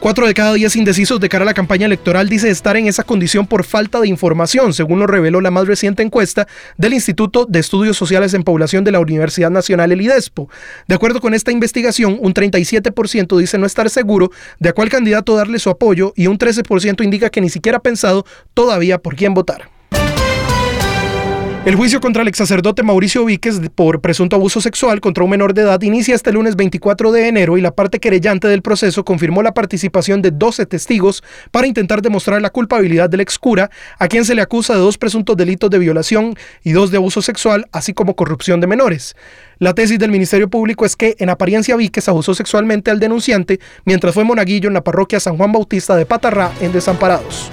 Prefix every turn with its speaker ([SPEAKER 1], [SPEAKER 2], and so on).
[SPEAKER 1] Cuatro de cada diez indecisos de cara a la campaña electoral dice estar en esa condición por falta de información, según lo reveló la más reciente encuesta del Instituto de Estudios Sociales en Población de la Universidad Nacional, el IDESPO. De acuerdo con esta investigación, un 37% dice no estar seguro de a cuál candidato darle su apoyo y un 13% indica que ni siquiera ha pensado todavía por quién votar. El juicio contra el ex sacerdote Mauricio Víquez por presunto abuso sexual contra un menor de edad inicia este lunes 24 de enero y la parte querellante del proceso confirmó la participación de 12 testigos para intentar demostrar la culpabilidad del ex cura, a quien se le acusa de dos presuntos delitos de violación y dos de abuso sexual, así como corrupción de menores. La tesis del Ministerio Público es que en apariencia Víquez abusó sexualmente al denunciante mientras fue monaguillo en la parroquia San Juan Bautista de Patarrá en Desamparados.